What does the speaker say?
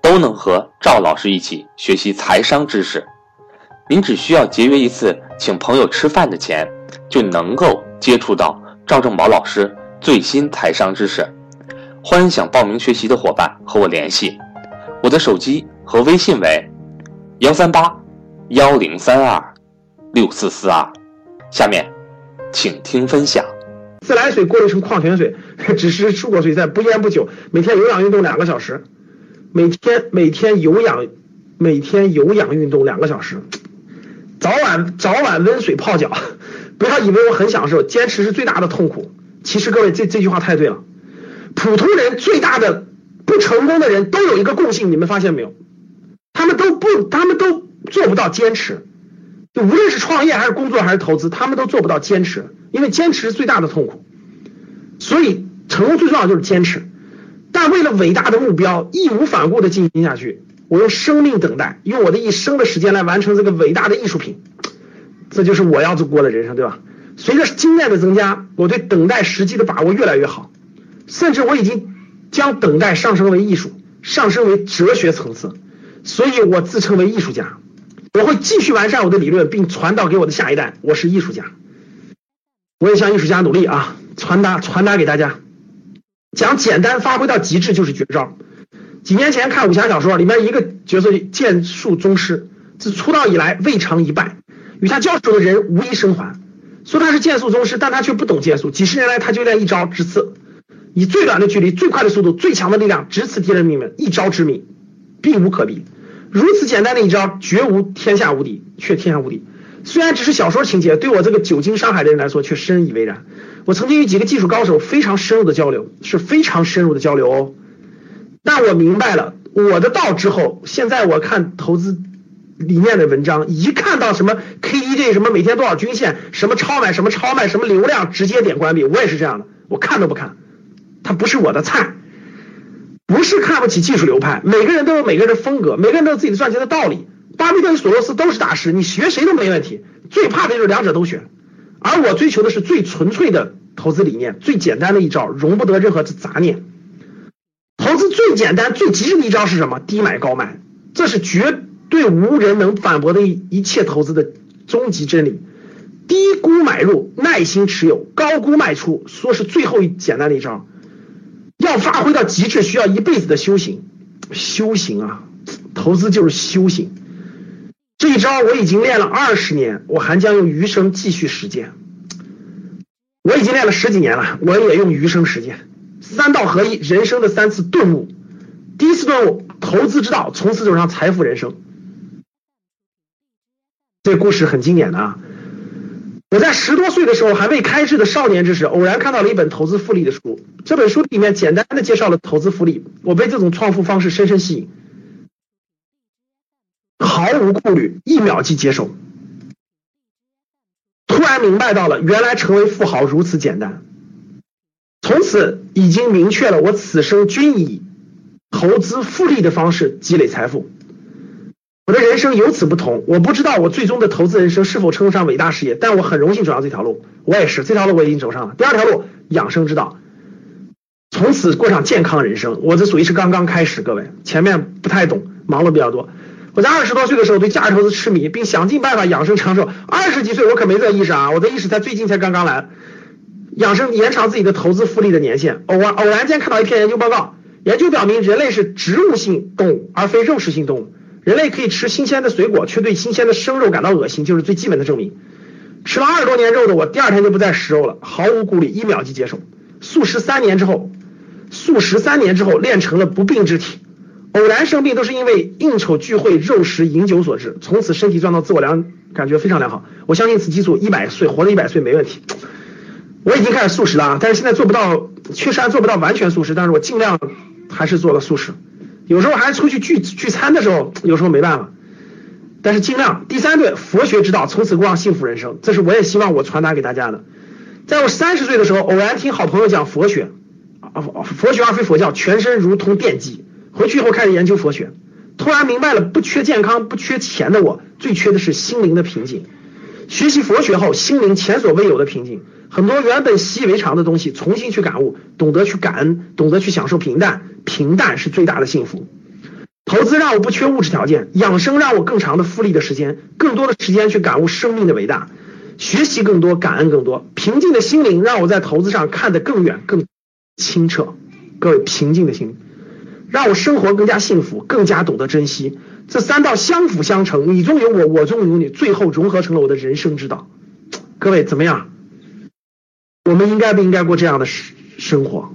都能和赵老师一起学习财商知识，您只需要节约一次请朋友吃饭的钱，就能够接触到赵正宝老师最新财商知识。欢迎想报名学习的伙伴和我联系，我的手机和微信为幺三八幺零三二六四四二。下面，请听分享。自来水过滤成矿泉水，只是漱口水，在不烟不酒，每天有氧运动两个小时。每天每天有氧，每天有氧运动两个小时，早晚早晚温水泡脚，不要以为我很享受，坚持是最大的痛苦。其实各位这这句话太对了，普通人最大的不成功的人都有一个共性，你们发现没有？他们都不，他们都做不到坚持，就无论是创业还是工作还是投资，他们都做不到坚持，因为坚持是最大的痛苦。所以成功最重要就是坚持。但为了伟大的目标，义无反顾的进行下去，我用生命等待，用我的一生的时间来完成这个伟大的艺术品，这就是我要过的人生，对吧？随着经验的增加，我对等待时机的把握越来越好，甚至我已经将等待上升为艺术，上升为哲学层次，所以我自称为艺术家。我会继续完善我的理论，并传导给我的下一代。我是艺术家，我也向艺术家努力啊，传达传达给大家。讲简单发挥到极致就是绝招。几年前看武侠小说，里面一个角色剑术宗师，自出道以来未尝一败，与他交手的人无一生还。说他是剑术宗师，但他却不懂剑术。几十年来，他就练一招直刺，以最短的距离、最快的速度、最强的力量直刺敌人命门，一招致命，避无可避。如此简单的一招，绝无天下无敌，却天下无敌。虽然只是小说情节，对我这个久经商海的人来说却深以为然。我曾经与几个技术高手非常深入的交流，是非常深入的交流哦。但我明白了我的道之后，现在我看投资理念的文章，一看到什么 KDJ 什么每天多少均线，什么超买什么超卖什么流量，直接点关闭。我也是这样的，我看都不看，它不是我的菜。不是看不起技术流派，每个人都有每个人的风格，每个人都有自己的赚钱的道理。巴菲特索罗斯都是大师，你学谁都没问题。最怕的就是两者都学，而我追求的是最纯粹的投资理念，最简单的一招，容不得任何杂念。投资最简单、最极致的一招是什么？低买高卖，这是绝对无人能反驳的一一切投资的终极真理。低估买入，耐心持有，高估卖出，说是最后一简单的一招。要发挥到极致，需要一辈子的修行。修行啊，投资就是修行。这一招我已经练了二十年，我还将用余生继续实践。我已经练了十几年了，我也用余生实践。三道合一，人生的三次顿悟。第一次顿悟，投资之道，从此走上财富人生。这故事很经典的啊！我在十多岁的时候，还未开智的少年之时，偶然看到了一本投资复利的书。这本书里面简单的介绍了投资复利，我被这种创富方式深深吸引。毫无顾虑，一秒即接受。突然明白到了，原来成为富豪如此简单。从此已经明确了，我此生均以投资复利的方式积累财富。我的人生由此不同。我不知道我最终的投资人生是否称得上伟大事业，但我很荣幸走上这条路。我也是，这条路我已经走上了。第二条路，养生之道，从此过上健康人生。我这属于是刚刚开始，各位前面不太懂，忙碌比较多。我在二十多岁的时候对价值投资痴迷，并想尽办法养生长寿。二十几岁我可没这意识啊，我的意识才最近才刚刚来。养生延长自己的投资复利的年限。偶然偶然间看到一篇研究报告，研究表明人类是植物性动物，而非肉食性动物。人类可以吃新鲜的水果，却对新鲜的生肉感到恶心，就是最基本的证明。吃了二十多年肉的我，第二天就不再食肉了，毫无顾虑，一秒即接受。素食三年之后，素食三年之后练成了不病之体。偶然生病都是因为应酬聚会、肉食、饮酒所致，从此身体状况自我良感觉非常良好。我相信此激素一百岁活到一百岁没问题。我已经开始素食了，但是现在做不到，确实还做不到完全素食，但是我尽量还是做了素食。有时候还出去聚聚餐的时候，有时候没办法，但是尽量。第三对，佛学之道，从此过上幸福人生，这是我也希望我传达给大家的。在我三十岁的时候，偶然听好朋友讲佛学，啊，佛学而非佛教，全身如同电击。回去以后开始研究佛学，突然明白了，不缺健康、不缺钱的我，最缺的是心灵的平静。学习佛学后，心灵前所未有的平静。很多原本习以为常的东西，重新去感悟，懂得去感恩，懂得去享受平淡，平淡是最大的幸福。投资让我不缺物质条件，养生让我更长的复利的时间，更多的时间去感悟生命的伟大，学习更多，感恩更多。平静的心灵让我在投资上看得更远、更清澈。各位，平静的心让我生活更加幸福，更加懂得珍惜。这三道相辅相成，你中有我，我中有你，最后融合成了我的人生之道。各位怎么样？我们应该不应该过这样的生生活？